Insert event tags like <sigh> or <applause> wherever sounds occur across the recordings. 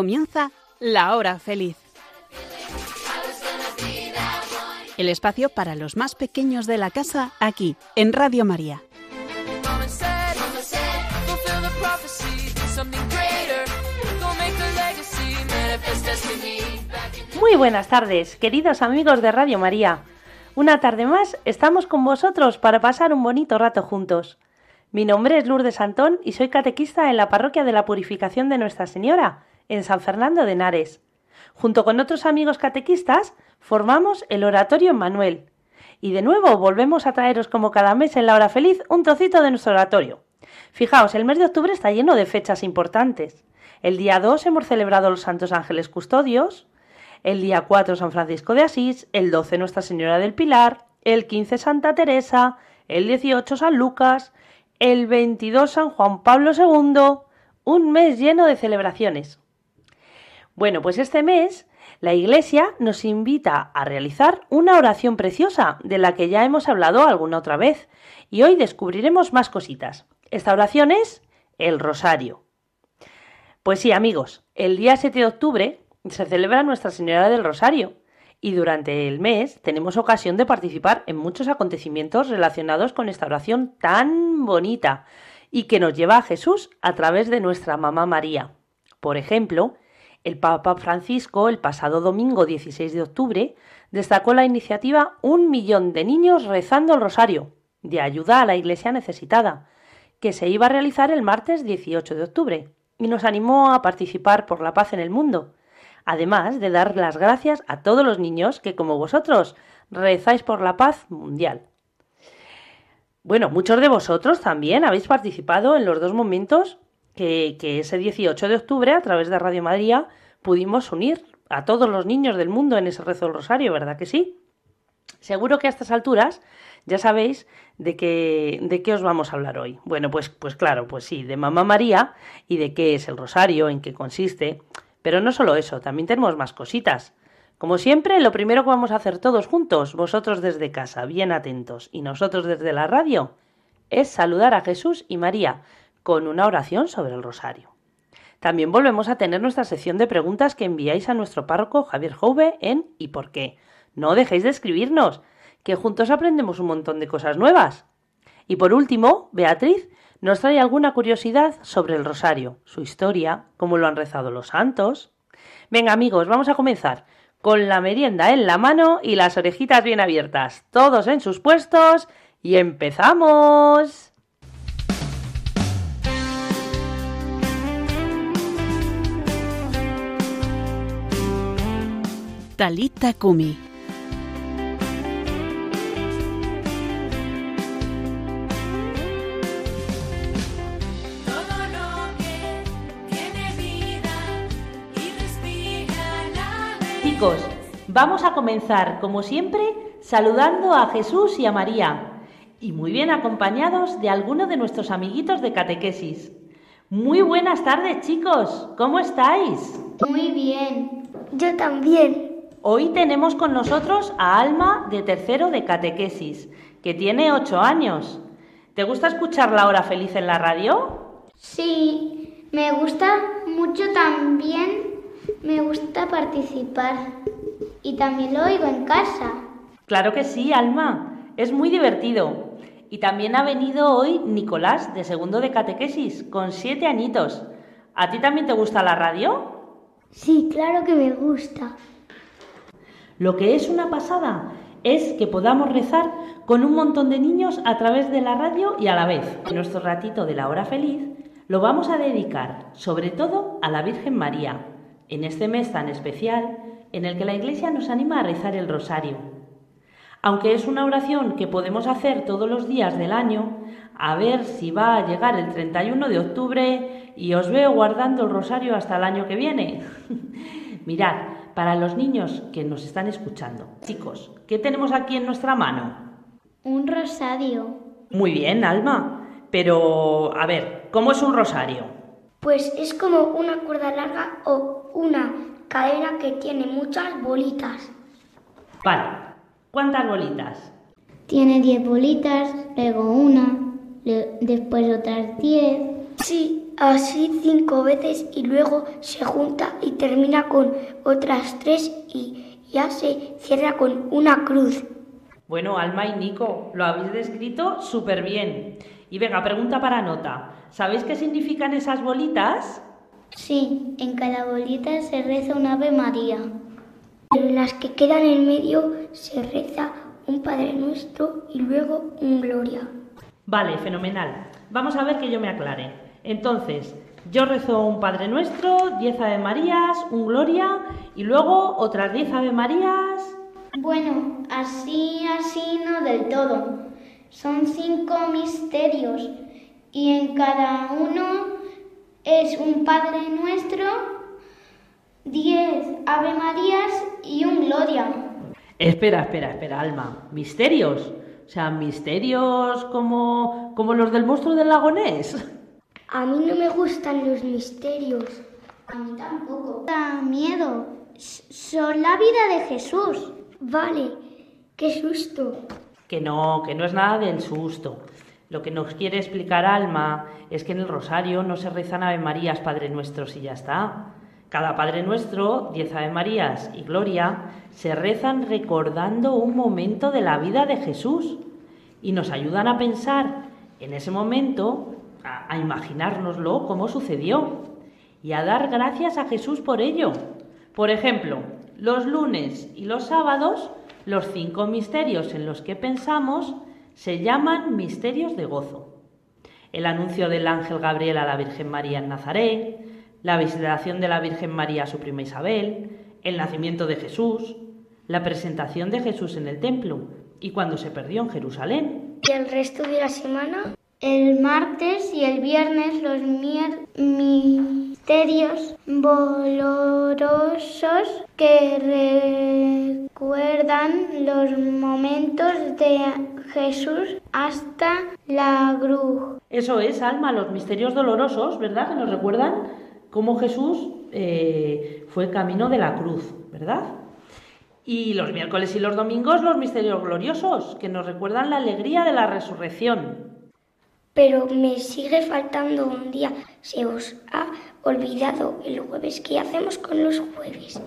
Comienza La Hora Feliz. El espacio para los más pequeños de la casa aquí, en Radio María. Muy buenas tardes, queridos amigos de Radio María. Una tarde más estamos con vosotros para pasar un bonito rato juntos. Mi nombre es Lourdes Antón y soy catequista en la parroquia de la Purificación de Nuestra Señora, en San Fernando de Henares. Junto con otros amigos catequistas, formamos el Oratorio Manuel. Y de nuevo volvemos a traeros como cada mes en la hora feliz un trocito de nuestro oratorio. Fijaos, el mes de octubre está lleno de fechas importantes. El día 2 hemos celebrado los Santos Ángeles Custodios, el día 4 San Francisco de Asís, el 12 Nuestra Señora del Pilar, el 15 Santa Teresa, el 18 San Lucas, el 22 San Juan Pablo II, un mes lleno de celebraciones. Bueno, pues este mes la Iglesia nos invita a realizar una oración preciosa de la que ya hemos hablado alguna otra vez y hoy descubriremos más cositas. Esta oración es el rosario. Pues sí, amigos, el día 7 de octubre se celebra Nuestra Señora del Rosario y durante el mes tenemos ocasión de participar en muchos acontecimientos relacionados con esta oración tan bonita y que nos lleva a Jesús a través de nuestra mamá María. Por ejemplo, el Papa Francisco, el pasado domingo 16 de octubre, destacó la iniciativa Un millón de niños rezando el rosario, de ayuda a la Iglesia necesitada, que se iba a realizar el martes 18 de octubre, y nos animó a participar por la paz en el mundo, además de dar las gracias a todos los niños que, como vosotros, rezáis por la paz mundial. Bueno, muchos de vosotros también habéis participado en los dos momentos que, ese 18 de octubre, a través de Radio María, pudimos unir a todos los niños del mundo en ese rezo del rosario, ¿verdad que sí? Seguro que a estas alturas ya sabéis de qué, de qué os vamos a hablar hoy. Bueno, pues, pues claro, pues sí, de Mamá María y de qué es el rosario, en qué consiste. Pero no solo eso, también tenemos más cositas. Como siempre, lo primero que vamos a hacer todos juntos, vosotros desde casa, bien atentos, y nosotros desde la radio, es saludar a Jesús y María, con una oración sobre el rosario. También volvemos a tener nuestra sección de preguntas que enviáis a nuestro párroco Javier Jouve en ¿Y por qué? No dejéis de escribirnos, que juntos aprendemos un montón de cosas nuevas. Y por último, Beatriz nos trae alguna curiosidad sobre el rosario, su historia, cómo lo han rezado los santos. Venga amigos, vamos a comenzar con la merienda en la mano y las orejitas bien abiertas, todos en sus puestos y empezamos. Talita Kumi. Chicos, vamos a comenzar, como siempre, saludando a Jesús y a María, y muy bien acompañados de alguno de nuestros amiguitos de catequesis. Muy buenas tardes, chicos, ¿cómo estáis? Muy bien, yo también. Hoy tenemos con nosotros a Alma de tercero de catequesis, que tiene ocho años. ¿Te gusta escuchar la hora feliz en la radio? Sí, me gusta mucho también, me gusta participar y también lo oigo en casa. Claro que sí, Alma, es muy divertido. Y también ha venido hoy Nicolás, de segundo de catequesis, con siete añitos. ¿A ti también te gusta la radio? Sí, claro que me gusta. Lo que es una pasada es que podamos rezar con un montón de niños a través de la radio y a la vez. Nuestro ratito de la hora feliz lo vamos a dedicar sobre todo a la Virgen María, en este mes tan especial en el que la Iglesia nos anima a rezar el rosario. Aunque es una oración que podemos hacer todos los días del año, a ver si va a llegar el 31 de octubre y os veo guardando el rosario hasta el año que viene. <laughs> Mirad, para los niños que nos están escuchando. Chicos, ¿qué tenemos aquí en nuestra mano? Un rosario. Muy bien, Alma. Pero, a ver, ¿cómo es un rosario? Pues es como una cuerda larga o una cadena que tiene muchas bolitas. Vale. ¿Cuántas bolitas? Tiene diez bolitas, luego una, después otras diez. Sí, así cinco veces y luego se junta y termina con otras tres y ya se cierra con una cruz. Bueno, Alma y Nico, lo habéis descrito súper bien. Y venga, pregunta para nota. ¿Sabéis qué significan esas bolitas? Sí, en cada bolita se reza un Ave María. En las que quedan en medio se reza un Padre Nuestro y luego un Gloria. Vale, fenomenal. Vamos a ver que yo me aclare. Entonces, yo rezo un Padre Nuestro, diez Ave Marías, un Gloria y luego otras diez Ave Marías. Bueno, así, así no del todo. Son cinco misterios y en cada uno es un Padre Nuestro, diez Ave Marías y un Gloria. Espera, espera, espera, Alma. ¿Misterios? O sea, misterios como, como los del monstruo del lagonés. A mí no me gustan los misterios. A mí tampoco. Da miedo. Son la vida de Jesús. Vale, qué susto. Que no, que no es nada del susto. Lo que nos quiere explicar Alma es que en el rosario no se rezan Ave Marías, Padre Nuestros y ya está. Cada Padre Nuestro, diez Ave Marías y Gloria se rezan recordando un momento de la vida de Jesús y nos ayudan a pensar en ese momento, a, imaginárnoslo cómo sucedió y a dar gracias a Jesús por ello. Por ejemplo, los lunes y los sábados, los cinco misterios en los que pensamos se llaman misterios de gozo. El anuncio del ángel Gabriel a la Virgen María en Nazaret, la visitación de la Virgen María a su prima Isabel, el nacimiento de Jesús, la presentación de Jesús en el templo y cuando se perdió en Jerusalén. ¿Y el resto de la semana? El martes y el viernes los misterios dolorosos que recuerdan los momentos de Jesús hasta la cruz. Eso es, Alma, los misterios dolorosos, ¿verdad? Que nos recuerdan cómo Jesús eh, fue camino de la cruz, ¿verdad? Y los miércoles y los domingos los misterios gloriosos, que nos recuerdan la alegría de la resurrección. Pero me sigue faltando un día. Se os ha olvidado el jueves. ¿Qué hacemos con los jueves?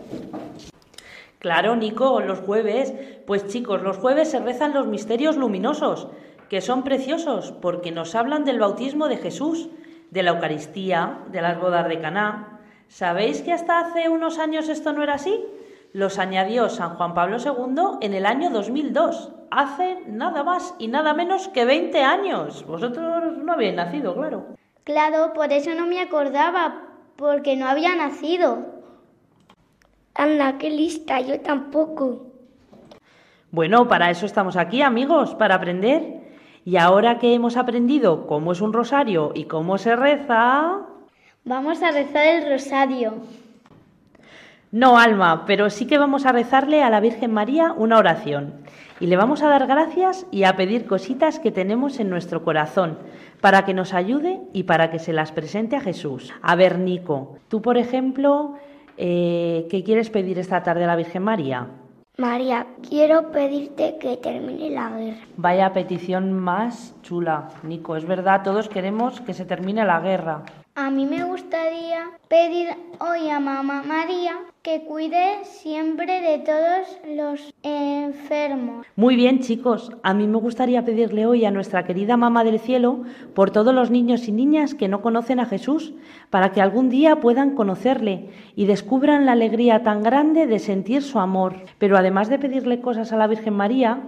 Claro, Nico, los jueves. Pues chicos, los jueves se rezan los misterios luminosos, que son preciosos porque nos hablan del bautismo de Jesús, de la Eucaristía, de las bodas de Caná. ¿Sabéis que hasta hace unos años esto no era así? Los añadió San Juan Pablo II en el año 2002, hace nada más y nada menos que 20 años. Vosotros no habéis nacido, claro. Claro, por eso no me acordaba, porque no había nacido. Anda, qué lista, yo tampoco. Bueno, para eso estamos aquí, amigos, para aprender. Y ahora que hemos aprendido cómo es un rosario y cómo se reza... Vamos a rezar el rosario. No, Alma, pero sí que vamos a rezarle a la Virgen María una oración. Y le vamos a dar gracias y a pedir cositas que tenemos en nuestro corazón para que nos ayude y para que se las presente a Jesús. A ver, Nico, tú, por ejemplo, eh, ¿qué quieres pedir esta tarde a la Virgen María? María, quiero pedirte que termine la guerra. Vaya petición más chula, Nico. Es verdad, todos queremos que se termine la guerra. A mí me gustaría pedir hoy a Mamá María que cuide siempre de todos los enfermos. Muy bien, chicos. A mí me gustaría pedirle hoy a nuestra querida Mamá del Cielo por todos los niños y niñas que no conocen a Jesús, para que algún día puedan conocerle y descubran la alegría tan grande de sentir su amor. Pero además de pedirle cosas a la Virgen María,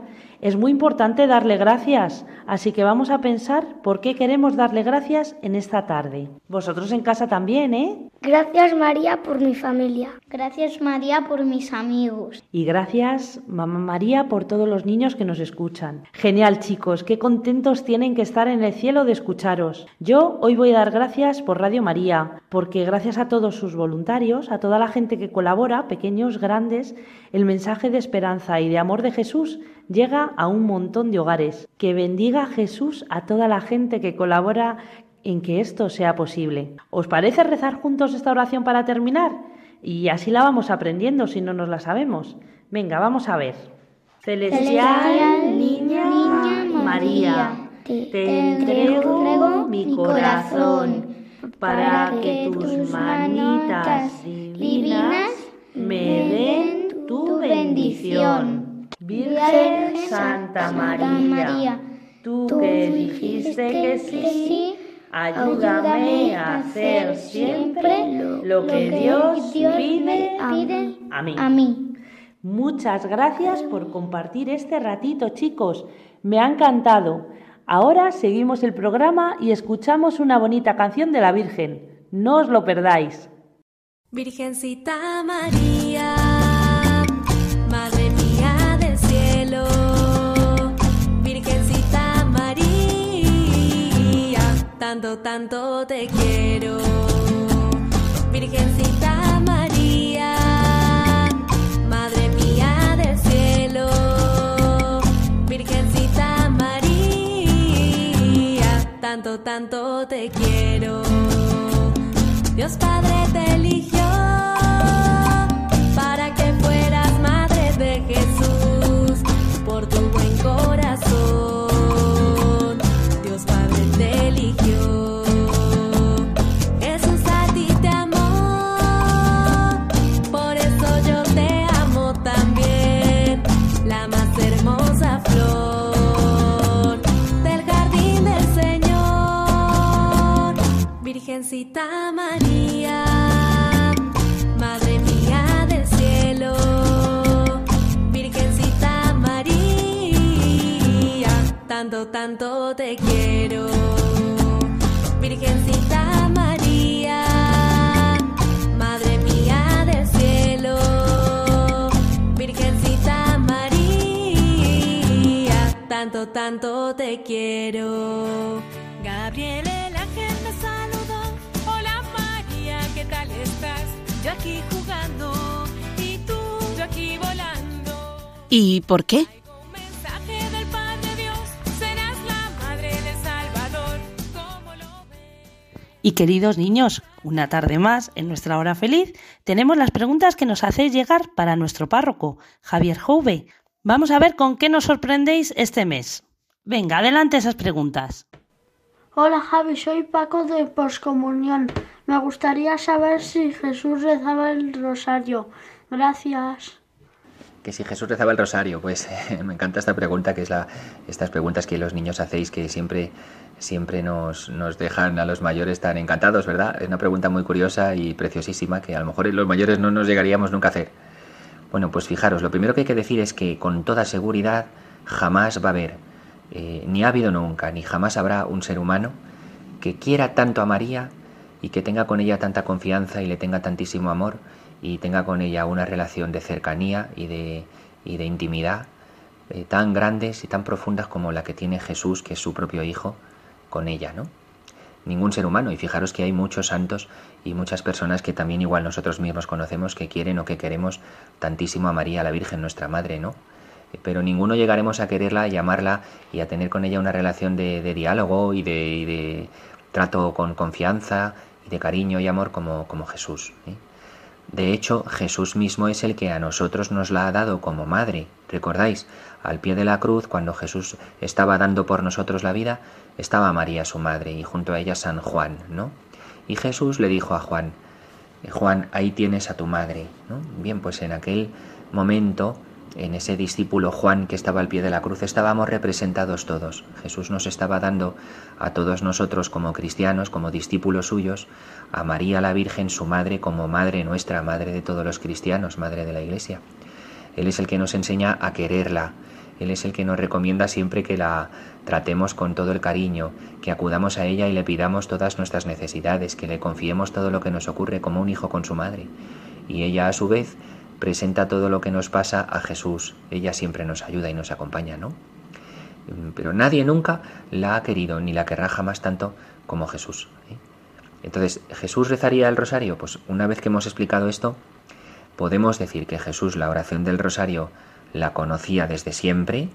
es muy importante darle gracias, así que vamos a pensar por qué queremos darle gracias en esta tarde. Vosotros en casa también, ¿eh? Gracias María por mi familia. Gracias María por mis amigos. Y gracias Mamá María por todos los niños que nos escuchan. Genial chicos, qué contentos tienen que estar en el cielo de escucharos. Yo hoy voy a dar gracias por Radio María, porque gracias a todos sus voluntarios, a toda la gente que colabora, pequeños, grandes, el mensaje de esperanza y de amor de Jesús llega a un montón de hogares. Que bendiga Jesús a toda la gente que colabora en que esto sea posible. ¿Os parece rezar juntos esta oración para terminar? Y así la vamos aprendiendo si no nos la sabemos. Venga, vamos a ver. Celestial, niña, María, te, entrego mi corazón para que tus manitas divinas me den tu bendición. Virgen Santa María, tú que dijiste que sí, ayúdame a hacer siempre lo que Dios pide a mí. Muchas gracias por compartir este ratito, chicos. Me ha encantado. Ahora seguimos el programa y escuchamos una bonita canción de la Virgen. No os lo perdáis. Virgencita María, tanto, tanto te quiero. Virgencita María, Madre mía del cielo, Virgencita María, tanto, tanto te quiero. Dios Padre te eligió Virgencita María, Madre mía del cielo, Virgencita María, tanto, tanto te quiero, Virgencita María, Madre mía del cielo, Virgencita María, tanto, tanto te quiero. Gabriel estás? Yo aquí jugando y tú, yo aquí volando. ¿Y por qué? Y queridos niños, una tarde más, en nuestra hora feliz, tenemos las preguntas que nos hacéis llegar para nuestro párroco, Javier Jouve. Vamos a ver con qué nos sorprendéis este mes. Venga, adelante esas preguntas. Hola Javi, soy Paco de Poscomunión. Me gustaría saber si Jesús rezaba el rosario. Gracias. Que si Jesús rezaba el rosario, pues me encanta esta pregunta, que es la, estas preguntas que los niños hacéis que siempre, siempre nos, nos dejan a los mayores tan encantados, ¿verdad? Es una pregunta muy curiosa y preciosísima que a lo mejor los mayores no nos llegaríamos nunca a hacer. Bueno, pues fijaros, lo primero que hay que decir es que con toda seguridad jamás va a haber, eh, ni ha habido nunca, ni jamás habrá un ser humano que quiera tanto a María y que tenga con ella tanta confianza y le tenga tantísimo amor y tenga con ella una relación de cercanía y de, y de intimidad eh, tan grandes y tan profundas como la que tiene Jesús, que es su propio Hijo, con ella, ¿no? Ningún ser humano, y fijaros que hay muchos santos y muchas personas que también igual nosotros mismos conocemos que quieren o que queremos tantísimo a María, la Virgen, nuestra Madre, ¿no? Eh, Pero ninguno llegaremos a quererla, a llamarla y a tener con ella una relación de, diálogo y de, trato con confianza y de cariño y amor como, Jesús. ¿eh? De hecho, Jesús mismo es el que a nosotros nos la ha dado como madre. ¿Recordáis? Al pie de la cruz, cuando Jesús estaba dando por nosotros la vida, estaba María su madre y junto a ella San Juan, ¿no? Y Jesús le dijo a Juan, Juan, ahí tienes a tu madre. Bien, pues en aquel momento, en ese discípulo Juan que estaba al pie de la cruz, estábamos representados todos. Jesús nos estaba dando a todos nosotros como cristianos, como discípulos suyos, a María la Virgen, su madre, como madre nuestra, madre de todos los cristianos, madre de la Iglesia. Él es el que nos enseña a quererla. Él es el que nos recomienda siempre que la tratemos con todo el cariño, que acudamos a ella y le pidamos todas nuestras necesidades, que le confiemos todo lo que nos ocurre como un hijo con su madre. Y ella a su vez presenta todo lo que nos pasa a Jesús. Ella siempre nos ayuda y nos acompaña, ¿no? Pero nadie nunca la ha querido ni la querrá jamás tanto como Jesús. ¿eh? Entonces, ¿Jesús rezaría el rosario? Pues una vez que hemos explicado esto, podemos decir que Jesús la oración del rosario la conocía desde siempre.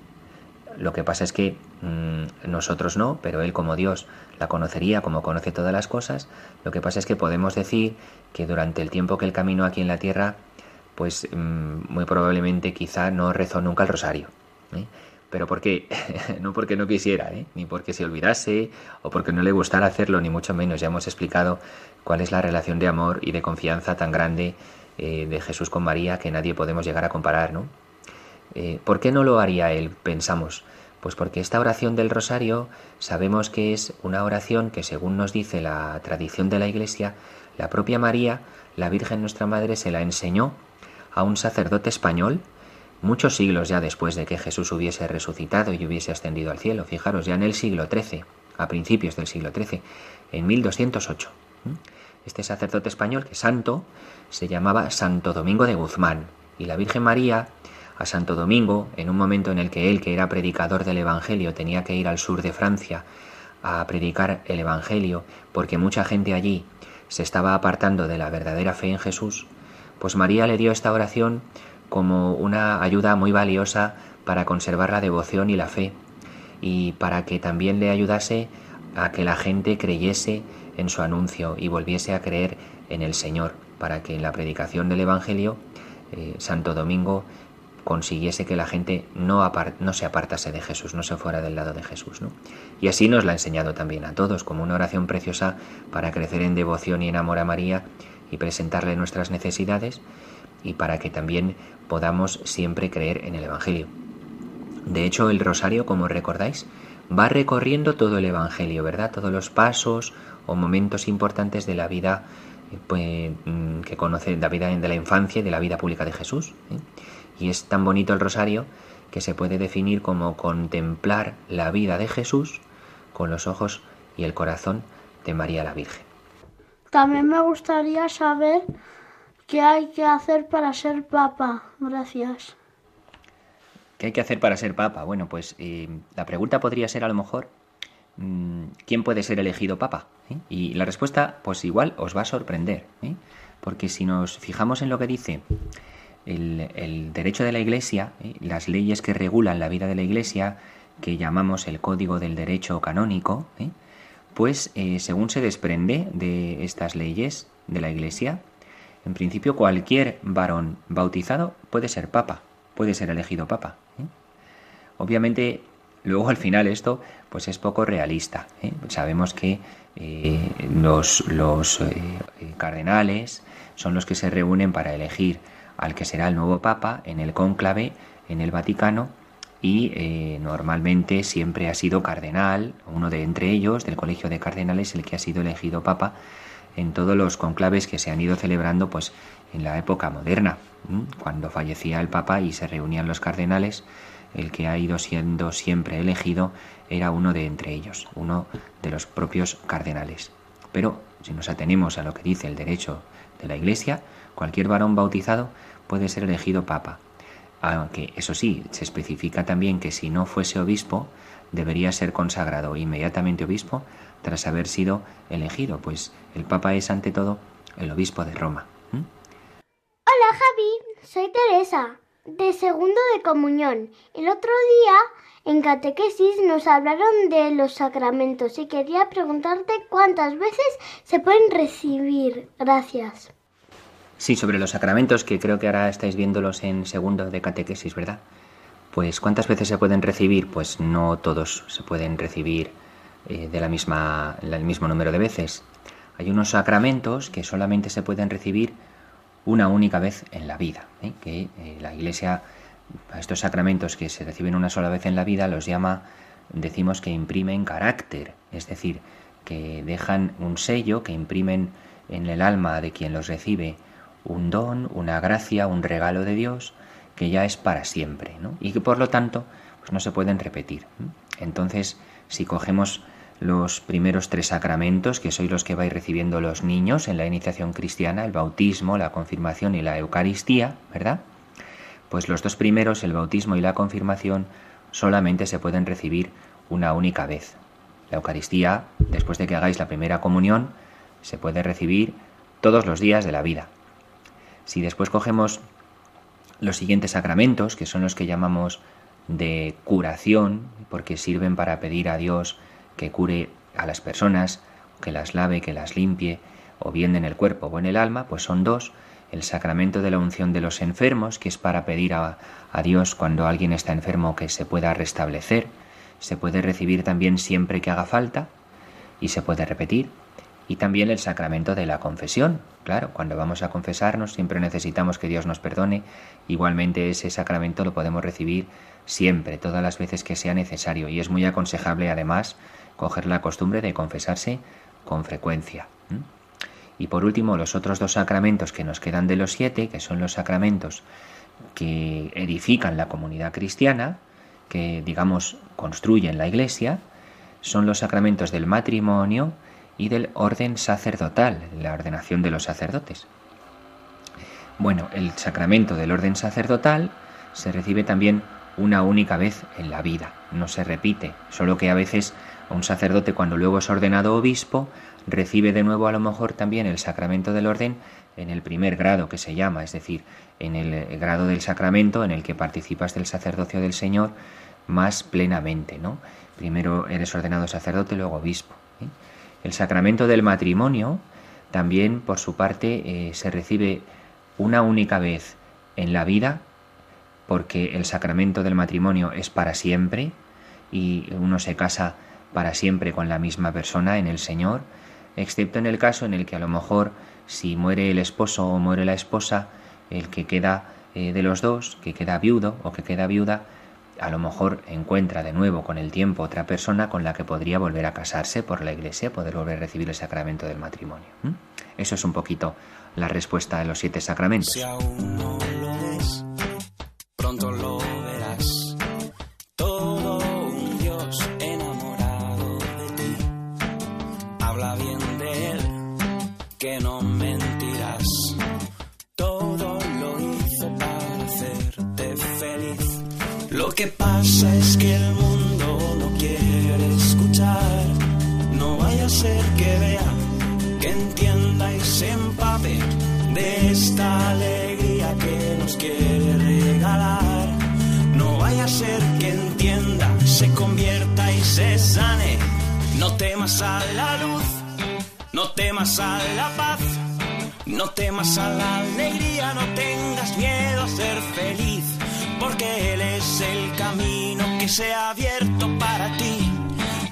Lo que pasa es que mmm, nosotros no, pero Él como Dios la conocería como conoce todas las cosas. Lo que pasa es que podemos decir que durante el tiempo que Él caminó aquí en la tierra, pues mmm, muy probablemente quizá no rezó nunca el rosario. ¿eh? ¿Pero por qué? <laughs> no porque no quisiera, ¿eh? ni porque se olvidase o porque no le gustara hacerlo, ni mucho menos. Ya hemos explicado cuál es la relación de amor y de confianza tan grande eh, de Jesús con María que nadie podemos llegar a comparar, ¿no? Eh, ¿Por qué no lo haría él? Pensamos. Pues porque esta oración del rosario sabemos que es una oración que según nos dice la tradición de la Iglesia, la propia María, la Virgen nuestra Madre, se la enseñó a un sacerdote español muchos siglos ya después de que Jesús hubiese resucitado y hubiese ascendido al cielo. Fijaros, ya en el siglo XIII, a principios del siglo XIII, en 1208. Este sacerdote español, que santo, se llamaba Santo Domingo de Guzmán. Y la Virgen María a Santo Domingo, en un momento en el que él, que era predicador del Evangelio, tenía que ir al sur de Francia a predicar el Evangelio, porque mucha gente allí se estaba apartando de la verdadera fe en Jesús, pues María le dio esta oración como una ayuda muy valiosa para conservar la devoción y la fe, y para que también le ayudase a que la gente creyese en su anuncio y volviese a creer en el Señor, para que en la predicación del Evangelio eh, Santo Domingo consiguiese que la gente no, no, se apartase de Jesús, no se fuera del lado de Jesús. ¿no? Y así nos la ha enseñado también a todos, como una oración preciosa para crecer en devoción y en amor a María y presentarle nuestras necesidades y para que también podamos siempre creer en el Evangelio. De hecho, el rosario, como recordáis, va recorriendo todo el Evangelio, ¿verdad? Todos los pasos o momentos importantes de la vida pues, mm, que conoce la vida de la infancia y de la vida pública de Jesús. ¿eh? Y es tan bonito el rosario que se puede definir como contemplar la vida de Jesús con los ojos y el corazón de María la Virgen. También me gustaría saber qué hay que hacer para ser papa. Gracias. ¿Qué hay que hacer para ser papa? Bueno, pues eh, la pregunta podría ser a lo mejor, mm, ¿quién puede ser elegido papa? ¿Eh? Y la respuesta, pues igual os va a sorprender, ¿eh? porque si nos fijamos en lo que dice el, derecho de la Iglesia, ¿eh? las leyes que regulan la vida de la Iglesia, que llamamos el Código del Derecho Canónico, ¿eh? Pues eh, según se desprende de estas leyes de la Iglesia, en principio cualquier varón bautizado puede ser papa, puede ser elegido papa. Obviamente, luego al final esto pues es poco realista. Sabemos que los cardenales son los que se reúnen para elegir al que será el nuevo Papa en el cónclave en el Vaticano y eh, normalmente siempre ha sido cardenal, uno de entre ellos del Colegio de Cardenales, el que ha sido elegido Papa en todos los conclaves que se han ido celebrando pues en la época moderna, cuando fallecía el Papa y se reunían los cardenales, el que ha ido siendo siempre elegido era uno de entre ellos, uno de los propios cardenales. Pero si nos atenemos a lo que dice el derecho de la Iglesia, cualquier varón bautizado puede ser elegido papa. Aunque, eso sí, se especifica también que si no fuese obispo, debería ser consagrado inmediatamente obispo tras haber sido elegido, pues el papa es ante todo el obispo de Roma. Hola Javi, soy Teresa, de segundo de comunión. El otro día en catequesis nos hablaron de los sacramentos y quería preguntarte cuántas veces se pueden recibir. Gracias. Sí, sobre los sacramentos, que creo que ahora estáis viéndolos en segundo de catequesis, ¿verdad? Pues ¿cuántas veces se pueden recibir? Pues no todos se pueden recibir eh, de la misma, el mismo número de veces. Hay unos sacramentos que solamente se pueden recibir una única vez en la vida, ¿eh? que eh, la Iglesia a estos sacramentos que se reciben una sola vez en la vida los llama, decimos que imprimen carácter, es decir, que dejan un sello, que imprimen en el alma de quien los recibe un don, una gracia, un regalo de Dios que ya es para siempre, ¿no? Y que por lo tanto pues no se pueden repetir. Entonces, si cogemos los primeros tres sacramentos, que sois los que vais recibiendo los niños en la iniciación cristiana, el bautismo, la confirmación y la Eucaristía, ¿verdad? Pues los dos primeros, el bautismo y la confirmación, solamente se pueden recibir una única vez. La Eucaristía, después de que hagáis la primera comunión, se puede recibir todos los días de la vida, si después cogemos los siguientes sacramentos, que son los que llamamos de curación, porque sirven para pedir a Dios que cure a las personas, que las lave, que las limpie, o bien en el cuerpo o en el alma, pues son dos. el sacramento de la unción de los enfermos, que es para pedir a, a Dios cuando alguien está enfermo que se pueda restablecer, se puede recibir también siempre que haga falta y se puede repetir. Y también el sacramento de la confesión. Claro, cuando vamos a confesarnos siempre necesitamos que Dios nos perdone. Igualmente ese sacramento lo podemos recibir siempre, todas las veces que sea necesario. Y es muy aconsejable además coger la costumbre de confesarse con frecuencia. Y por último, los otros dos sacramentos que nos quedan de los siete, que son los sacramentos que edifican la comunidad cristiana, que digamos construyen la iglesia, son los sacramentos del matrimonio y del orden sacerdotal, la ordenación de los sacerdotes. Bueno, el sacramento del orden sacerdotal se recibe también una única vez en la vida, no se repite, solo que a veces un sacerdote cuando luego es ordenado obispo recibe de nuevo a lo mejor también el sacramento del orden en el primer grado que se llama, es decir, en el grado del sacramento en el que participas del sacerdocio del Señor más plenamente, ¿no? Primero eres ordenado sacerdote, luego obispo. ¿eh? El sacramento del matrimonio también, por su parte, eh, se recibe una única vez en la vida, porque el sacramento del matrimonio es para siempre y uno se casa para siempre con la misma persona en el Señor, excepto en el caso en el que a lo mejor si muere el esposo o muere la esposa, el que queda eh, de los dos, que queda viudo o que queda viuda, a lo mejor encuentra de nuevo con el tiempo otra persona con la que podría volver a casarse por la iglesia, poder volver a recibir el sacramento del matrimonio. Eso es un poquito la respuesta de los siete sacramentos. Pasa es que el mundo no quiere escuchar. No vaya a ser que vea, que entienda y se empape de esta alegría que nos quiere regalar. No vaya a ser que entienda, se convierta y se sane. No temas a la luz, no temas a la paz. No temas a la alegría, no tengas miedo a ser feliz, porque se ha abierto para ti,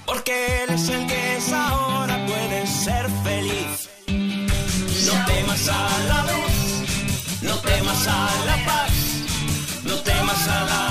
porque Él es el que es ahora, puedes ser feliz. No temas a la luz, no temas a la paz, no temas a la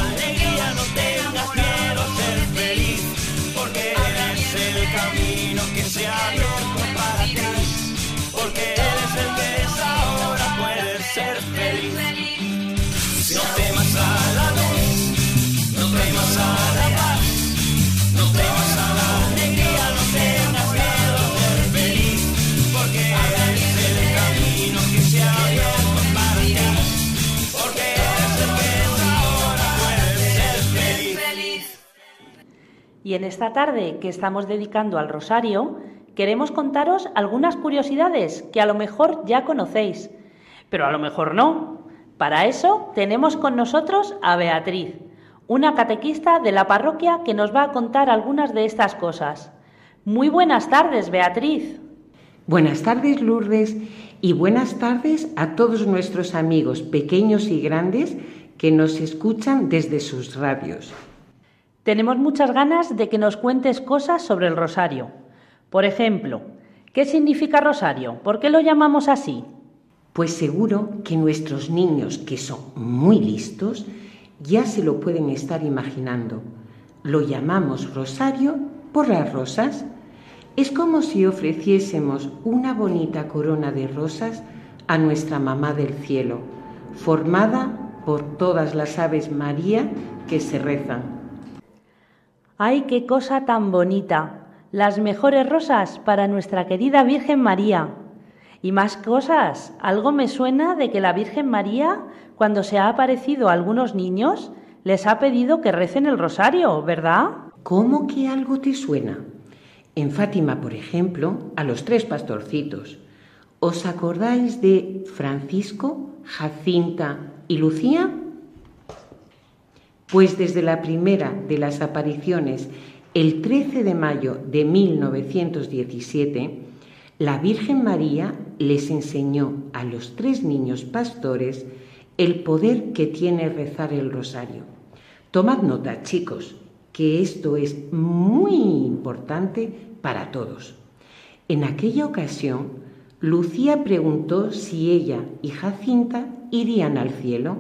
Y en esta tarde que estamos dedicando al rosario, queremos contaros algunas curiosidades que a lo mejor ya conocéis, pero a lo mejor no. Para eso tenemos con nosotros a Beatriz, una catequista de la parroquia que nos va a contar algunas de estas cosas. Muy buenas tardes, Beatriz. Buenas tardes, Lourdes, y buenas tardes a todos nuestros amigos pequeños y grandes que nos escuchan desde sus radios. Tenemos muchas ganas de que nos cuentes cosas sobre el rosario. Por ejemplo, ¿qué significa rosario? ¿Por qué lo llamamos así? Pues seguro que nuestros niños, que son muy listos, ya se lo pueden estar imaginando. Lo llamamos rosario por las rosas. Es como si ofreciésemos una bonita corona de rosas a nuestra mamá del cielo, formada por todas las aves María que se rezan. ¡Ay, qué cosa tan bonita! Las mejores rosas para nuestra querida Virgen María. Y más cosas. Algo me suena de que la Virgen María, cuando se ha aparecido a algunos niños, les ha pedido que recen el rosario, ¿verdad? ¿Cómo que algo te suena? En Fátima, por ejemplo, a los tres pastorcitos. ¿Os acordáis de Francisco, Jacinta y Lucía? Pues desde la primera de las apariciones, el 13 de mayo de 1917, la Virgen María les enseñó a los tres niños pastores el poder que tiene rezar el rosario. Tomad nota, chicos, que esto es muy importante para todos. En aquella ocasión, Lucía preguntó si ella y Jacinta irían al cielo.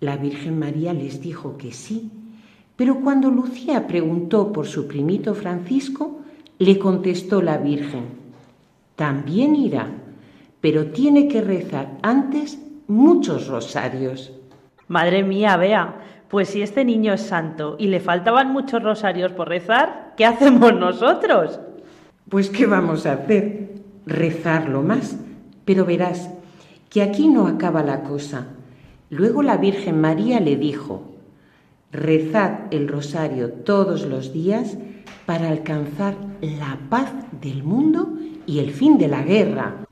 La Virgen María les dijo que sí, pero cuando Lucía preguntó por su primito Francisco, le contestó la Virgen, también irá, pero tiene que rezar antes muchos rosarios. Madre mía, vea, pues si este niño es santo y le faltaban muchos rosarios por rezar, ¿qué hacemos nosotros? Pues ¿qué vamos a hacer? Rezarlo más. Pero verás que aquí no acaba la cosa. Luego la Virgen María le dijo, rezad el rosario todos los días para alcanzar la paz del mundo y el fin de la guerra.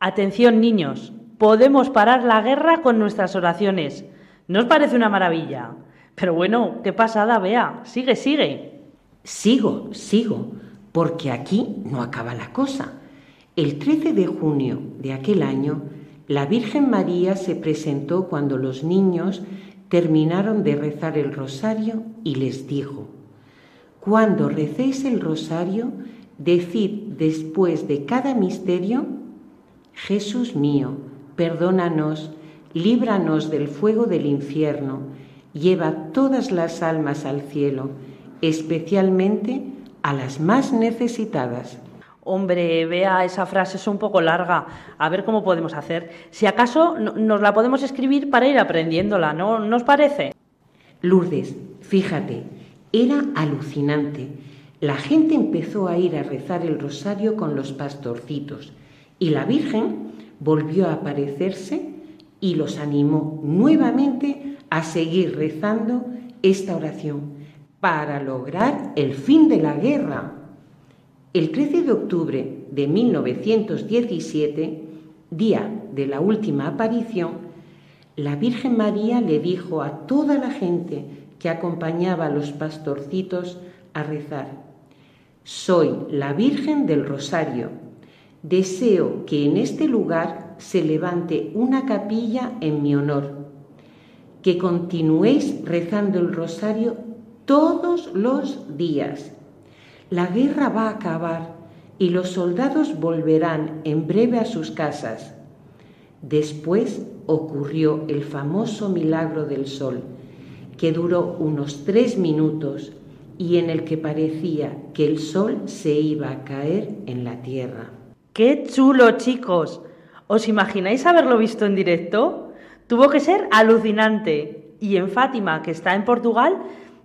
Atención niños, podemos parar la guerra con nuestras oraciones. ¿No os parece una maravilla? Pero bueno, qué pasada, vea. Sigue, sigue. Sigo, sigo, porque aquí no acaba la cosa. El 13 de junio de aquel año, la Virgen María se presentó cuando los niños terminaron de rezar el rosario y les dijo, Cuando recéis el rosario, decid después de cada misterio, Jesús mío, perdónanos, líbranos del fuego del infierno, lleva todas las almas al cielo, especialmente a las más necesitadas. Hombre, vea, esa frase es un poco larga. A ver cómo podemos hacer. Si acaso nos la podemos escribir para ir aprendiéndola, ¿no? ¿Nos parece? Lourdes, fíjate, era alucinante. La gente empezó a ir a rezar el rosario con los pastorcitos y la Virgen volvió a aparecerse y los animó nuevamente a seguir rezando esta oración para lograr el fin de la guerra. El 13 de octubre de 1917, día de la última aparición, la Virgen María le dijo a toda la gente que acompañaba a los pastorcitos a rezar, soy la Virgen del Rosario. Deseo que en este lugar se levante una capilla en mi honor. Que continuéis rezando el rosario todos los días. La guerra va a acabar y los soldados volverán en breve a sus casas. Después ocurrió el famoso milagro del sol, que duró unos tres minutos y en el que parecía que el sol se iba a caer en la tierra. ¡Qué chulo, chicos! ¿Os imagináis haberlo visto en directo? Tuvo que ser alucinante. Y en Fátima, que está en Portugal,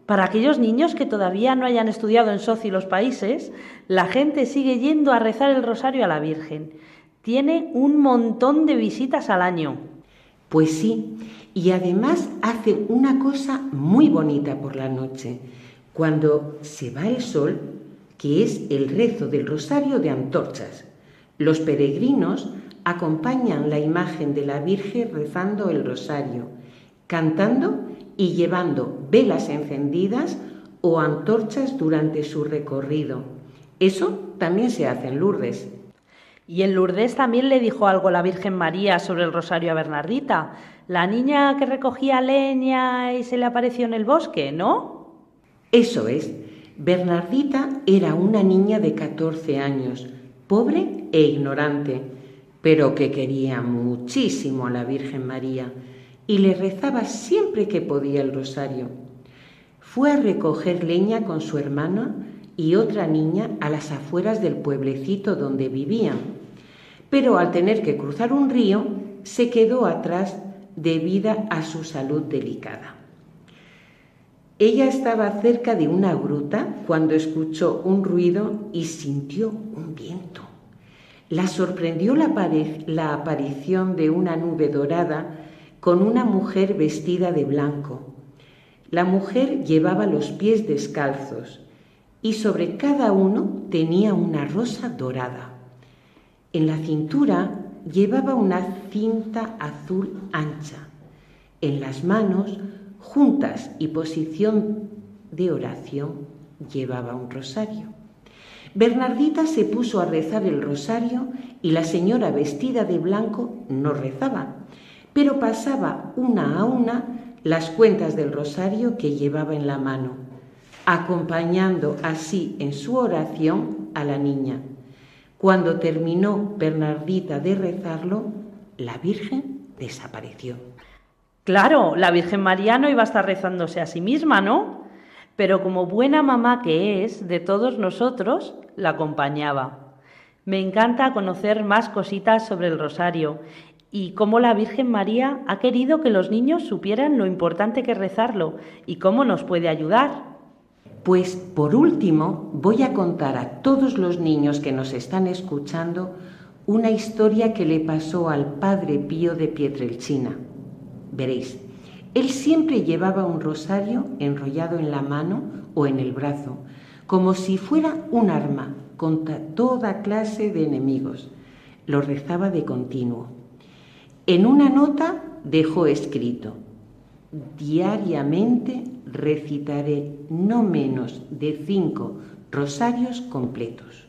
para aquellos niños que todavía no hayan estudiado en Soci los países, la gente sigue yendo a rezar el rosario a la Virgen. Tiene un montón de visitas al año. Pues sí, y además hace una cosa muy bonita por la noche cuando se va el sol, que es el rezo del rosario de antorchas. Los peregrinos acompañan la imagen de la Virgen rezando el rosario, cantando y llevando velas encendidas o antorchas durante su recorrido. Eso también se hace en Lourdes. Y en Lourdes también le dijo algo la Virgen María sobre el rosario a Bernardita, la niña que recogía leña y se le apareció en el bosque, ¿no? Eso es, Bernardita era una niña de 14 años, pobre e ignorante, pero que quería muchísimo a la Virgen María y le rezaba siempre que podía el rosario. Fue a recoger leña con su hermana y otra niña a las afueras del pueblecito donde vivían, pero al tener que cruzar un río se quedó atrás debido a su salud delicada. Ella estaba cerca de una gruta cuando escuchó un ruido y sintió un viento. La sorprendió la, aparición de una nube dorada con una mujer vestida de blanco. La mujer llevaba los pies descalzos y sobre cada uno tenía una rosa dorada. En la cintura llevaba una cinta azul ancha. En las manos juntas y posición de oración, llevaba un rosario. Bernardita se puso a rezar el rosario y la señora vestida de blanco no rezaba, pero pasaba una a una las cuentas del rosario que llevaba en la mano, acompañando así en su oración a la niña. Cuando terminó Bernardita de rezarlo, la Virgen desapareció. Claro, la Virgen María no iba a estar rezándose a sí misma, ¿no? Pero como buena mamá que es de todos nosotros, la acompañaba. Me encanta conocer más cositas sobre el rosario y cómo la Virgen María ha querido que los niños supieran lo importante que rezarlo y cómo nos puede ayudar. Pues por último voy a contar a todos los niños que nos están escuchando una historia que le pasó al padre Pío de Pietrelcina. Veréis, él siempre llevaba un rosario enrollado en la mano o en el brazo, como si fuera un arma contra toda clase de enemigos. Lo rezaba de continuo. En una nota dejó escrito, diariamente recitaré no menos de cinco rosarios completos.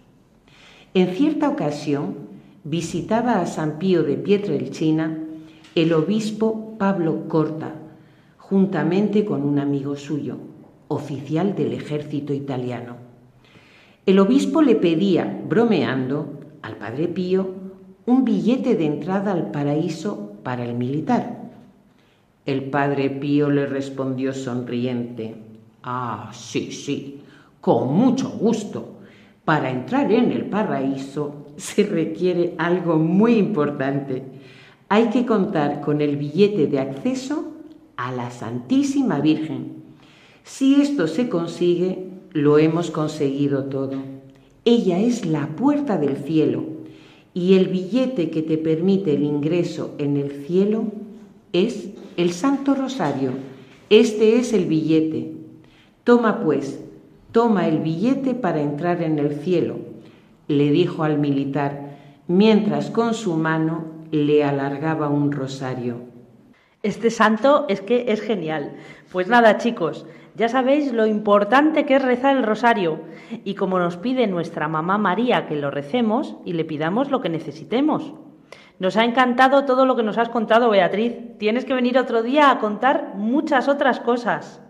En cierta ocasión visitaba a San Pío de Pietrelcina el obispo Pablo Corta, juntamente con un amigo suyo, oficial del ejército italiano. El obispo le pedía, bromeando, al padre Pío un billete de entrada al paraíso para el militar. El padre Pío le respondió sonriente, Ah, sí, sí, con mucho gusto. Para entrar en el paraíso se requiere algo muy importante. Hay que contar con el billete de acceso a la Santísima Virgen. Si esto se consigue, lo hemos conseguido todo. Ella es la puerta del cielo y el billete que te permite el ingreso en el cielo es el Santo Rosario. Este es el billete. Toma pues, toma el billete para entrar en el cielo, le dijo al militar, mientras con su mano le alargaba un rosario. Este santo es que es genial. Pues nada, chicos, ya sabéis lo importante que es rezar el rosario y como nos pide nuestra mamá María que lo recemos y le pidamos lo que necesitemos. Nos ha encantado todo lo que nos has contado, Beatriz. Tienes que venir otro día a contar muchas otras cosas.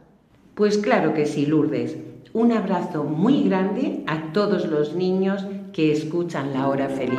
Pues claro que sí, Lourdes. Un abrazo muy grande a todos los niños que escuchan la hora feliz.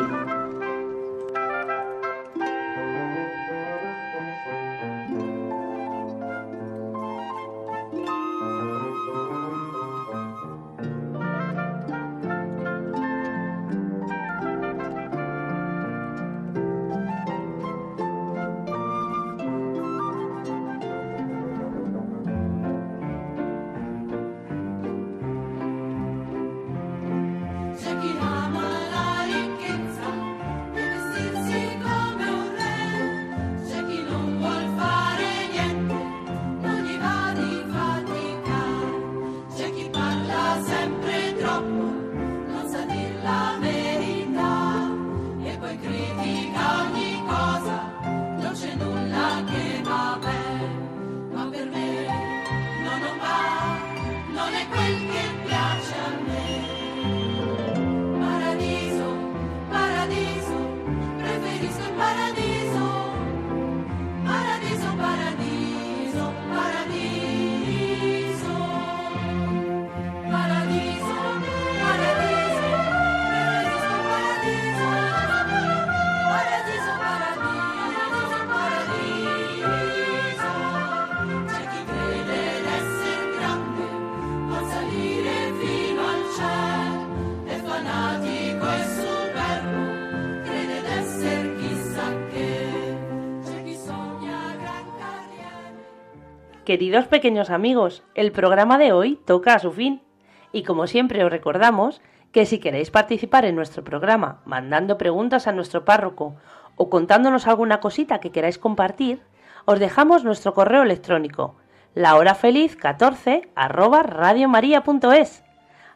Queridos pequeños amigos, el programa de hoy toca a su fin. Y como siempre os recordamos que si queréis participar en nuestro programa mandando preguntas a nuestro párroco o contándonos alguna cosita que queráis compartir, os dejamos nuestro correo electrónico lahorafeliz14 arroba radiomaria.es.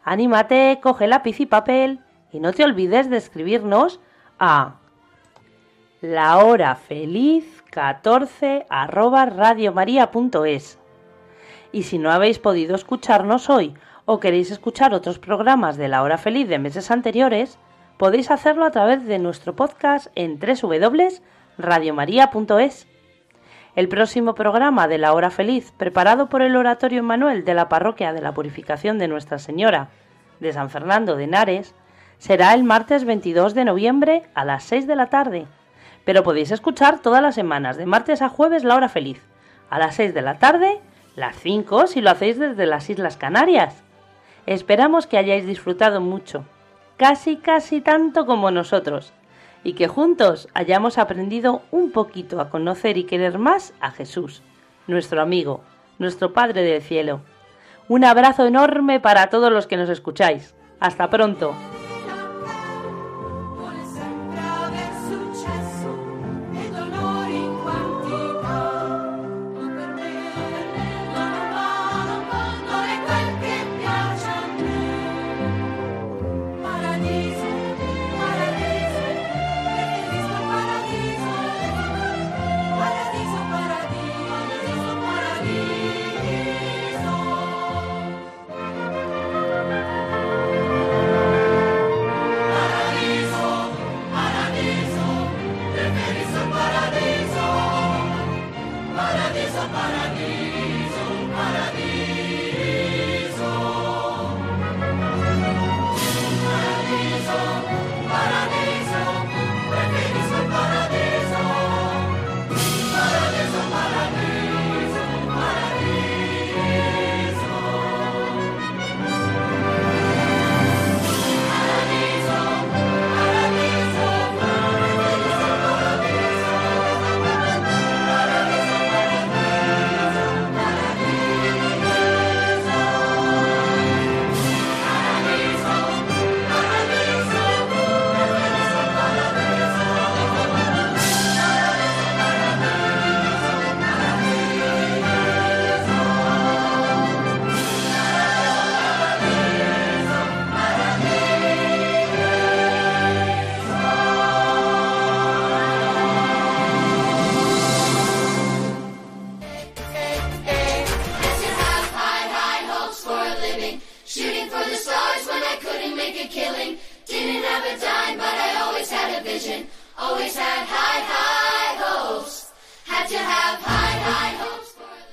Anímate, coge lápiz y papel y no te olvides de escribirnos a lahorafeliz14 arroba radiomaria.es. Y si no habéis podido escucharnos hoy o queréis escuchar otros programas de la hora feliz de meses anteriores, podéis hacerlo a través de nuestro podcast en www.radiomaria.es. El próximo programa de la hora feliz, preparado por el Oratorio Manuel de la Parroquia de la Purificación de Nuestra Señora de San Fernando de Henares, será el martes 22 de noviembre a las 6 de la tarde. Pero podéis escuchar todas las semanas, de martes a jueves, la hora feliz, a las 6 de la tarde, las 5 si lo hacéis desde las Islas Canarias. Esperamos que hayáis disfrutado mucho, casi casi tanto como nosotros, y que juntos hayamos aprendido un poquito a conocer y querer más a Jesús, nuestro amigo, nuestro Padre del Cielo. Un abrazo enorme para todos los que nos escucháis. Hasta pronto.